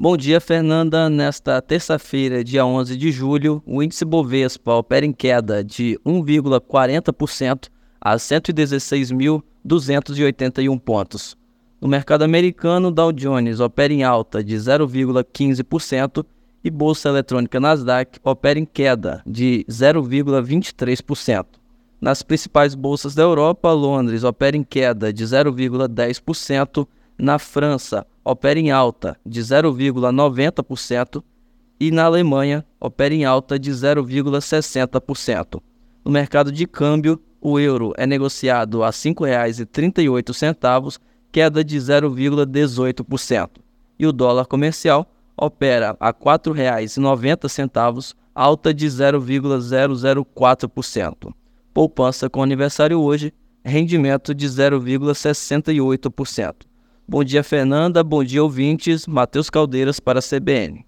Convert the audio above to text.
Bom dia, Fernanda. Nesta terça-feira, dia 11 de julho, o índice Bovespa opera em queda de 1,40% a 116.281 pontos. No mercado americano, Dow Jones opera em alta de 0,15% e Bolsa Eletrônica Nasdaq opera em queda de 0,23%. Nas principais bolsas da Europa, Londres opera em queda de 0,10%, na França opera em alta de 0,90% e na Alemanha opera em alta de 0,60%. No mercado de câmbio, o euro é negociado a R$ 5,38, queda de 0,18%, e o dólar comercial opera a R$ 4,90, alta de 0,004%. Poupança com aniversário hoje, rendimento de 0,68%. Bom dia, Fernanda. Bom dia, ouvintes. Matheus Caldeiras para a CBN.